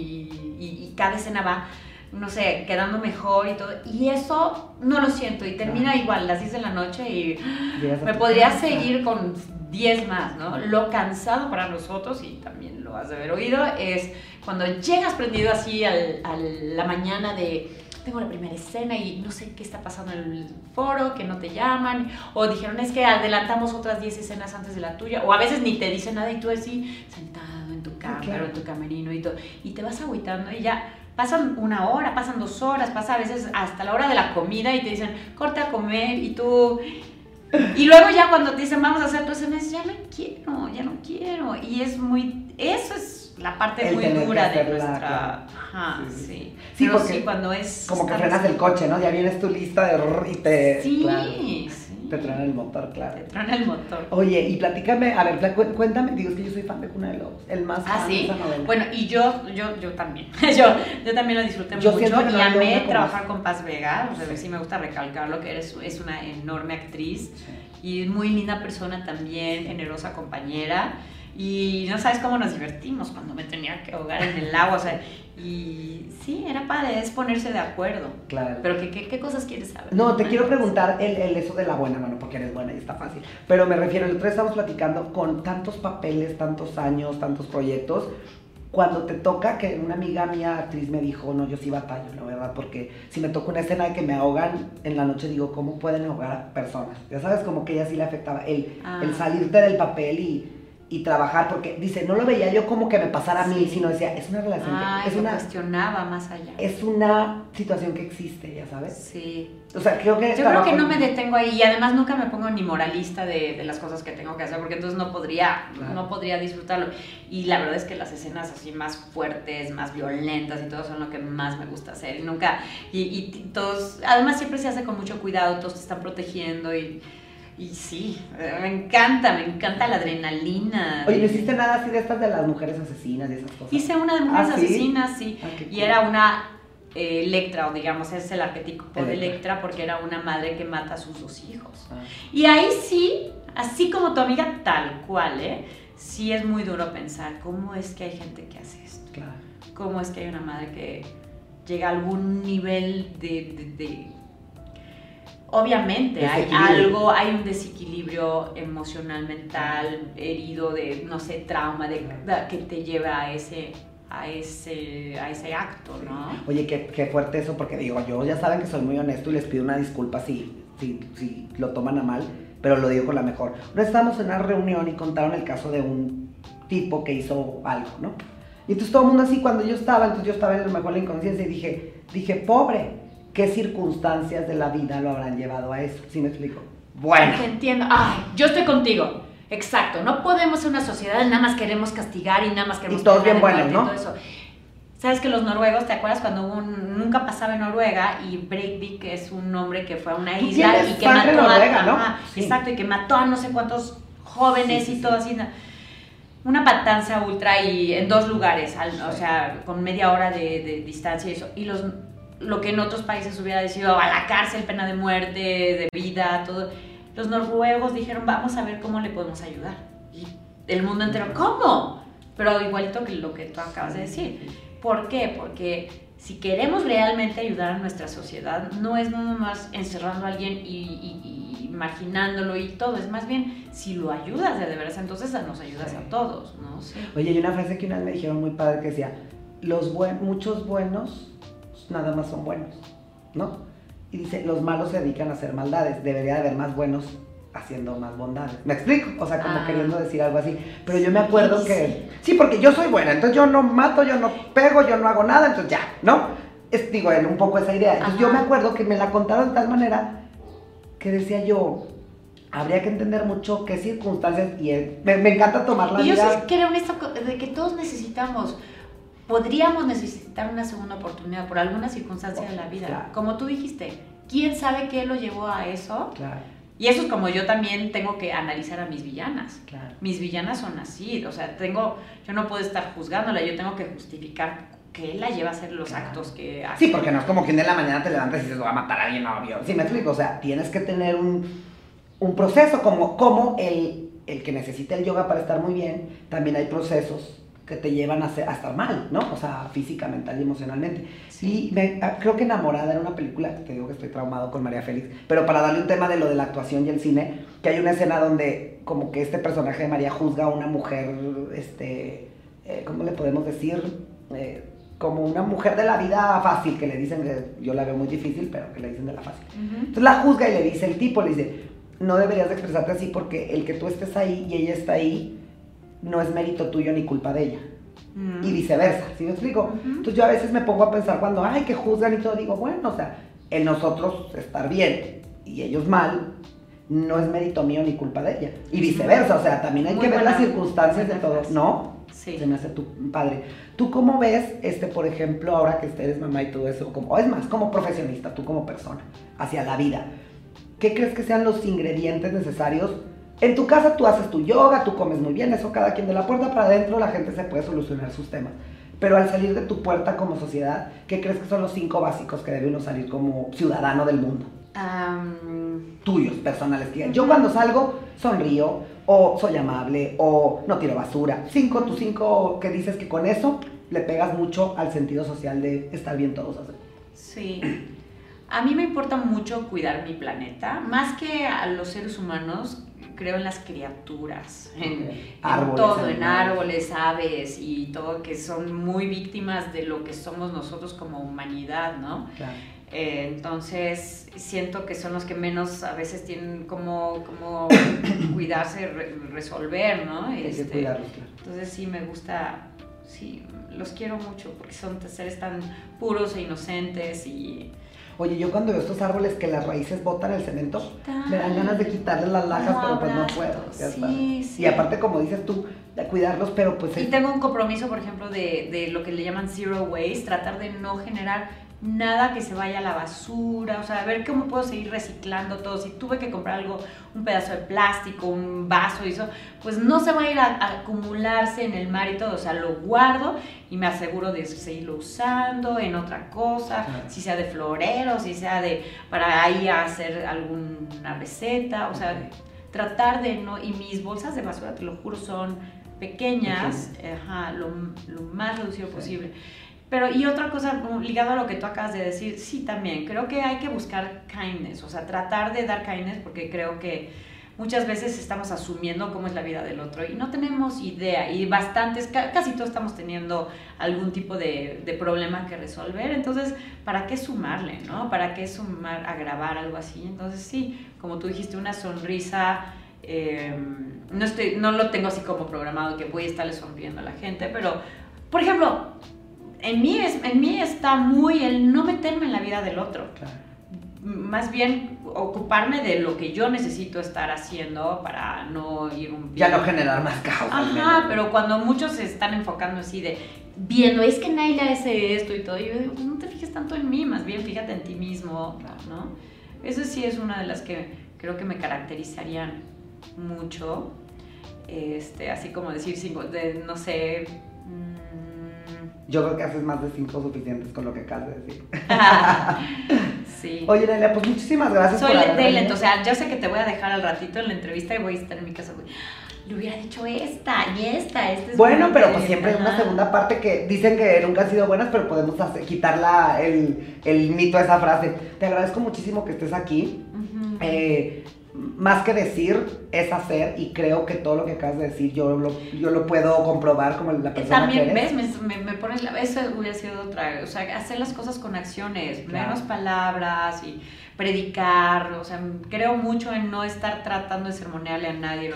Speaker 2: y- y cada escena va, no sé, quedando mejor y todo. Y eso no lo siento y termina
Speaker 1: Claro.
Speaker 2: igual las 10 de la noche y me podría seguir con 10 más, ¿no? Lo cansado para nosotros, y también has de haber oído, es cuando llegas prendido así al- a la mañana de tengo la primera escena y no sé qué está pasando en el foro, que no te llaman, o dijeron es que adelantamos otras 10 escenas antes de la tuya, o a veces ni te dicen nada y tú así sentado en tu cámara,
Speaker 1: claro.
Speaker 2: en tu camerino y todo, y te vas agüitando y ya pasan una hora, pasan dos horas, pasa a veces hasta la hora de la comida y te dicen corte a comer y tú y luego ya cuando te dicen vamos a hacer tu dices, ya no quiero, ya no quiero. Y es muy, eso es la parte
Speaker 1: El
Speaker 2: muy dura de nuestra...
Speaker 1: claro.
Speaker 2: Ajá,
Speaker 1: Sí, sí,
Speaker 2: sí.
Speaker 1: Sí,
Speaker 2: Pero
Speaker 1: porque
Speaker 2: sí, cuando es...
Speaker 1: Como que frenas el coche, ¿no? Ya vienes tu lista de y te...
Speaker 2: Sí,
Speaker 1: claro. Te truena el motor, claro.
Speaker 2: Te truena el motor.
Speaker 1: Oye, y platícame, a ver, cuéntame, digo, es que yo soy fan de Cuna de Lobos, el más
Speaker 2: ah,
Speaker 1: fan
Speaker 2: ¿sí?
Speaker 1: de esa novela.
Speaker 2: Bueno, y yo, yo, yo también, yo, yo también lo disfruté
Speaker 1: Yo
Speaker 2: mucho y amé trabajar con Paz Vega, o sea, sí me gusta recalcarlo, que eres, es una enorme actriz y muy linda persona también, generosa compañera. Y no sabes cómo nos divertimos cuando me tenía que ahogar en el agua, o sea, y sí, era padre, es ponerse de acuerdo.
Speaker 1: Claro.
Speaker 2: Pero ¿qué, qué, qué cosas quieres saber?
Speaker 1: No, te quiero preguntar el, el, eso de la buena mano, porque eres buena y está fácil. Pero me refiero, el otro día estamos platicando con tantos papeles, tantos años, tantos proyectos. Cuando te toca, que una amiga mía, actriz, me dijo, no, yo sí batallo, la verdad, porque si me toca una escena de que me ahogan en la noche, digo, ¿cómo pueden ahogar a personas? Ya sabes, como que ella sí le afectaba el,
Speaker 2: Ah.
Speaker 1: el salirte del papel y, y trabajar, porque dice, no lo veía yo como que me pasara a mí,
Speaker 2: Sí.
Speaker 1: sino decía, es una relación, que-
Speaker 2: Ah,
Speaker 1: es,
Speaker 2: lo
Speaker 1: una,
Speaker 2: cuestionaba más allá.
Speaker 1: es una situación que existe, ya sabes.
Speaker 2: Sí.
Speaker 1: O sea, creo que...
Speaker 2: Yo creo que no me detengo ahí y además nunca me pongo ni moralista de, de las cosas que tengo que hacer porque entonces no podría,
Speaker 1: Claro.
Speaker 2: no podría disfrutarlo. Y la verdad es que las escenas así más fuertes, más violentas y todo son lo que más me gusta hacer. Y nunca, y, y todos, además siempre se hace con mucho cuidado, todos te están protegiendo y, y sí, me encanta, me encanta la adrenalina.
Speaker 1: Oye, ¿no hiciste nada así de estas de las mujeres asesinas y esas cosas?
Speaker 2: Hice una de mujeres
Speaker 1: ¿Ah, sí?
Speaker 2: asesinas, sí.
Speaker 1: Ah,
Speaker 2: Y
Speaker 1: cool.
Speaker 2: era una eh, Electra, o digamos, es el arquetipo de
Speaker 1: Electra.
Speaker 2: Electra porque era una madre que mata a sus dos hijos.
Speaker 1: Ah.
Speaker 2: Y ahí sí, así como tu amiga, tal cual, ¿eh? Sí es muy duro pensar cómo es que hay gente que hace esto.
Speaker 1: Claro.
Speaker 2: Cómo es que hay una madre que llega a algún nivel de... de- de- Obviamente hay algo, hay un desequilibrio emocional, mental, herido de, no sé, trauma, de, de- que te lleva a ese, a ese, a ese acto, ¿no?
Speaker 1: Oye, qué, qué fuerte eso, porque digo, yo ya saben que soy muy honesto y les pido una disculpa si, si, si lo toman a mal, pero lo digo con la mejor. Vez estábamos en una reunión y contaron el caso de un tipo que hizo algo, ¿no? Y entonces todo el mundo así, cuando yo estaba, entonces yo estaba en lo mejor la inconsciencia y dije, dije, pobre, ¿qué circunstancias de la vida lo habrán llevado a eso? ¿Sí me explico? Bueno.
Speaker 2: Te entiendo. Ay, yo estoy contigo. Exacto. No podemos ser una sociedad, nada más queremos castigar y nada más queremos
Speaker 1: Y todos bien buenos,
Speaker 2: y
Speaker 1: ¿no?
Speaker 2: todo eso. ¿Sabes que los noruegos, te acuerdas cuando hubo un- nunca pasaba en Noruega y Breivik es un hombre que fue a una
Speaker 1: Tú
Speaker 2: isla y que mató
Speaker 1: noruega,
Speaker 2: a,
Speaker 1: ¿no? Sí.
Speaker 2: exacto, y que mató a no sé cuántos jóvenes
Speaker 1: Sí, sí,
Speaker 2: y todo
Speaker 1: sí.
Speaker 2: así. na- Una patanza ultra y en dos lugares, al- o sea, con media hora de, de distancia y eso. Y los, lo que en otros países hubiera sido a la cárcel, pena de muerte, de vida, todo. Los noruegos dijeron, vamos a ver cómo le podemos ayudar. Y el mundo entero, ¿cómo? Pero igualito que lo que tú acabas de decir. ¿Por qué? Porque si queremos realmente ayudar a nuestra sociedad, no es nada más encerrando a alguien y, y- y marginándolo y todo, es más bien si lo ayudas de, de veras, entonces nos ayudas
Speaker 1: Sí.
Speaker 2: a todos, ¿no? Sí.
Speaker 1: Oye, hay una frase que una vez me dijeron muy padre que decía, los buen, muchos buenos nada más son buenos, ¿no? Y dice, los malos se dedican a hacer maldades, debería de haber más buenos haciendo más bondades. ¿Me explico? O sea, como
Speaker 2: Ah.
Speaker 1: queriendo decir algo así. Pero yo me acuerdo
Speaker 2: Sí.
Speaker 1: que... Sí, porque yo soy buena, entonces yo no mato, yo no pego, yo no hago nada, entonces ya, ¿no? Es, digo, era un poco esa idea. Entonces yo
Speaker 2: Ajá.
Speaker 1: me acuerdo que me la contaron de tal manera que decía yo, habría que entender mucho qué circunstancias y el- me, me encanta tomar la
Speaker 2: Y yo
Speaker 1: vida...
Speaker 2: sí creo en esto de que todos necesitamos, podríamos necesitar una segunda oportunidad por alguna circunstancia de la vida.
Speaker 1: Claro.
Speaker 2: Como tú dijiste, ¿quién sabe qué lo llevó a eso?
Speaker 1: Claro,
Speaker 2: Y eso es como yo también tengo que analizar a mis villanas.
Speaker 1: claro.
Speaker 2: Mis villanas son así, o sea, tengo, yo no puedo estar juzgándola, yo tengo que justificar qué la lleva a hacer los
Speaker 1: Claro.
Speaker 2: actos que hace.
Speaker 1: Sí, porque no es como que un día en la mañana te levantas y dices, voy a matar a alguien, obvio. Sí, me explico. O sea, tienes que tener un, un proceso, como, como el, el que necesita el yoga para estar muy bien, también hay procesos que te llevan a, ser- a estar mal, ¿no? O sea, física, mental y emocionalmente.
Speaker 2: Sí.
Speaker 1: Y me- ah, creo que Enamorada era una película, te digo que estoy traumado con María Félix, pero para darle un tema de lo de la actuación y el cine, que hay una escena donde como que este personaje de María juzga a una mujer, este, eh, ¿cómo le podemos decir? Eh, como una mujer de la vida fácil, que le dicen, eh, yo la veo muy difícil, pero que le dicen de la fácil.
Speaker 2: Ujú.
Speaker 1: Entonces la juzga y le dice el tipo, le dice, no deberías de expresarte así porque el que tú estés ahí y ella está ahí no es mérito tuyo ni culpa de ella.
Speaker 2: Mm.
Speaker 1: Y viceversa, ¿sí me explico? Entonces yo a veces me pongo a pensar cuando, ay, que juzgan y todo, digo, bueno, o sea, en nosotros estar bien y ellos mal, no es mérito mío ni culpa de ella. Y viceversa, o sea, también hay
Speaker 2: Muy
Speaker 1: que ver las circunstancias de
Speaker 2: frase.
Speaker 1: ¿no?
Speaker 2: Sí.
Speaker 1: Se me hace tu padre. ¿Tú cómo ves, este, por ejemplo, ahora que eres mamá y todo eso, como, o es más, como profesionista, tú como persona, hacia la vida? ¿qué crees que sean los ingredientes necesarios? En tu casa tú haces tu yoga, tú comes muy bien, eso cada quien de la puerta para adentro la gente se puede solucionar sus temas. Pero al salir de tu puerta como sociedad, ¿qué crees que son los cinco básicos que debe uno salir como ciudadano del mundo? Tuyos, personales. Yo cuando salgo sonrío, o soy amable, o no tiro basura. Cinco, tus cinco que dices que con eso le pegas mucho al sentido social de estar bien todos.
Speaker 2: Sí. A mí me importa mucho cuidar mi planeta, más que a los seres humanos, creo en las criaturas, en, todo, en árboles, aves y todo, que son muy víctimas de lo que somos nosotros como humanidad, ¿no? Eh, entonces, siento que son los que menos a veces tienen como, como cuidarse, resolver, ¿no? Este, entonces, sí, me gusta, sí, los quiero mucho porque son seres tan puros e inocentes y
Speaker 1: Oye, yo cuando veo estos árboles que las raíces botan el cemento, me dan ganas de quitarles las lajas, pero pues no puedo. sí, sí. Y aparte, como dices tú, de cuidarlos, pero pues...
Speaker 2: Y tengo un compromiso, por ejemplo, de, de lo que le llaman zero waste, tratar de no generar nada que se vaya a la basura, o sea, a ver cómo puedo seguir reciclando todo. Si tuve que comprar algo, un pedazo de plástico, un vaso y eso, pues no se va a ir a, acumularse en el mar y todo, o sea, lo guardo y me aseguro de seguirlo usando en otra cosa, si sea de florero, si sea de para ahí hacer alguna receta, o sea, tratar de no, y mis bolsas de basura, te lo juro, son pequeñas, ajá, lo, más reducido posible. Pero, y otra cosa, ligado a lo que tú acabas de decir, sí, también, creo que hay que buscar kindness, o sea, tratar de dar kindness, porque creo que muchas veces estamos asumiendo cómo es la vida del otro y no tenemos idea, y bastantes, casi todos estamos teniendo algún tipo de, de, problema que resolver, entonces, ¿para qué sumarle, no? ¿Para qué sumar, agravar algo así? Entonces, sí, como tú dijiste, una sonrisa... Em, no, estoy, no lo tengo así como programado que voy a estarle sonriendo a la gente, pero, por ejemplo, en mí, es, en mí está muy el no meterme en la vida del otro. Más bien ocuparme de lo que yo necesito estar haciendo para no ir un...
Speaker 1: Ya no generar más caos.
Speaker 2: Ajá, pero cuando muchos se están enfocando así de viendo, es que Naila hace esto y todo, yo digo, pues no te fijes tanto en mí, más bien fíjate en ti mismo, ¿no? Eso sí es una de las que creo que me caracterizarían mucho. Este, así como decir, de, no sé,
Speaker 1: yo creo que haces más de cinco suficientes con lo que acabas de decir.
Speaker 2: sí.
Speaker 1: Oye, Nelia, pues muchísimas gracias
Speaker 2: Soy por lento, o sea, yo sé que te voy a dejar al ratito en la entrevista y voy a estar en mi casa, Le hubiera dicho esta y esta, esta es
Speaker 1: Bueno, pero pues siempre hay una segunda parte que dicen que nunca han sido buenas, pero podemos quitar la, el, el, mito a esa frase. Te agradezco muchísimo que estés aquí. eh, más que decir, es hacer y creo que todo lo que acabas de decir yo lo, yo lo puedo comprobar como la persona
Speaker 2: También,
Speaker 1: que
Speaker 2: ves, me, me, pones la... Eso hubiera sido otra... O sea, hacer las cosas con acciones, menos palabras y predicar. O sea, creo mucho en no estar tratando de sermonearle a nadie.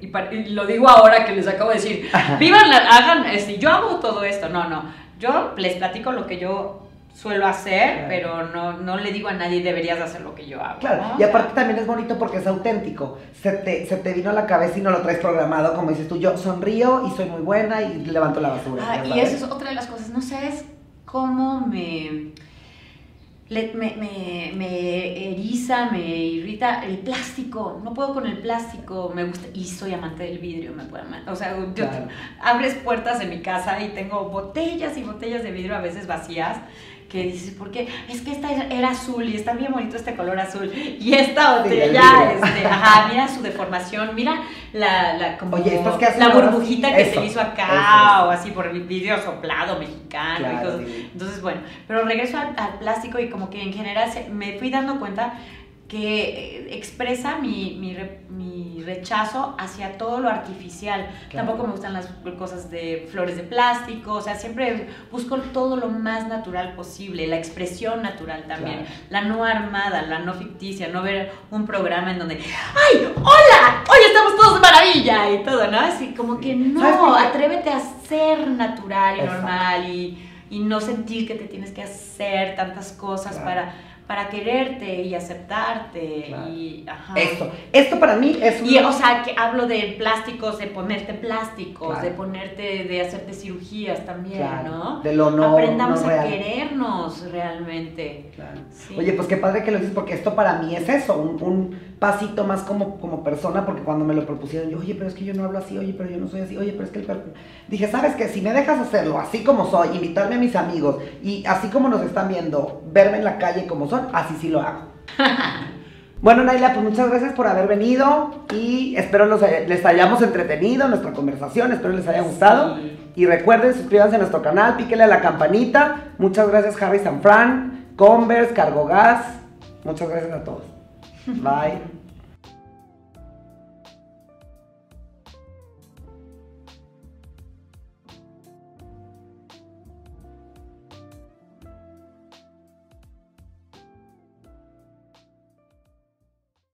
Speaker 2: y, lo digo ahora que les acabo de decir, vivan, hagan, este, yo hago todo esto. No, no. Yo les platico lo que yo suelo hacer, pero no, no le digo a nadie deberías hacer lo que yo hago.
Speaker 1: Claro, y aparte también es bonito porque es auténtico. Se te, se te vino a la cabeza y no lo traes programado, como dices tú, yo sonrío y soy muy buena y levanto la basura.
Speaker 2: Ah, y eso es otra de las cosas, no sabes cómo me, me, me, me, eriza, me irrita el plástico. No puedo con el plástico, me gusta, y soy amante del vidrio, me puedo O sea, abres puertas en mi casa y tengo botellas y botellas de vidrio a veces vacías que dices, ¿por qué? Es que esta era azul y está bien bonito este color azul. Y esta botella, este, ajá, mira su deformación, mira la, la, como
Speaker 1: Oye,
Speaker 2: la burbujita que se hizo acá, o así por el vidrio soplado mexicano y todo. Entonces, bueno, pero regreso al, al, plástico y como que en general me fui dando cuenta que eh, expresa mi, mi, mi, rechazo hacia todo lo artificial. Tampoco me gustan las cosas de flores de plástico, o sea, siempre busco todo lo más natural posible, la expresión natural también, la no armada, la no ficticia, no ver un programa en donde, ¡ay, hola! Hoy estamos todos de maravilla y todo, ¿no? Así como que no, atrévete a ser natural y normal y, y, no sentir que te tienes que hacer tantas cosas para para quererte y aceptarte
Speaker 1: Claro.
Speaker 2: y ajá.
Speaker 1: Esto, esto para mí es un...
Speaker 2: Y, o sea, que hablo de plásticos, de ponerte plásticos,
Speaker 1: Claro.
Speaker 2: de ponerte, de hacerte cirugías también,
Speaker 1: Claro,
Speaker 2: ¿no?
Speaker 1: de lo no-
Speaker 2: Aprendamos
Speaker 1: no
Speaker 2: a
Speaker 1: real.
Speaker 2: querernos realmente.
Speaker 1: Claro.
Speaker 2: Sí.
Speaker 1: Oye, pues qué padre que lo dices, porque esto para mí es eso, un, un pasito más como, como persona, porque cuando me lo propusieron, yo, oye, pero es que yo no hablo así, oye, pero yo no soy así, oye, pero es que el per-". Dije, ¿sabes qué? Si me dejas hacerlo así como soy, invitarme a mis amigos, y así como nos están viendo, verme en la calle como son, así sí lo hago. Bueno, Naila, pues muchas gracias por haber venido y espero los haya- les hayamos entretenido en nuestra conversación, espero les haya gustado.
Speaker 2: Sí.
Speaker 1: Y recuerden, suscríbanse a nuestro canal, píquenle a la campanita. Muchas gracias, Harry Sanfran, Converse, Cargo Gas. Muchas gracias a todos. Bye.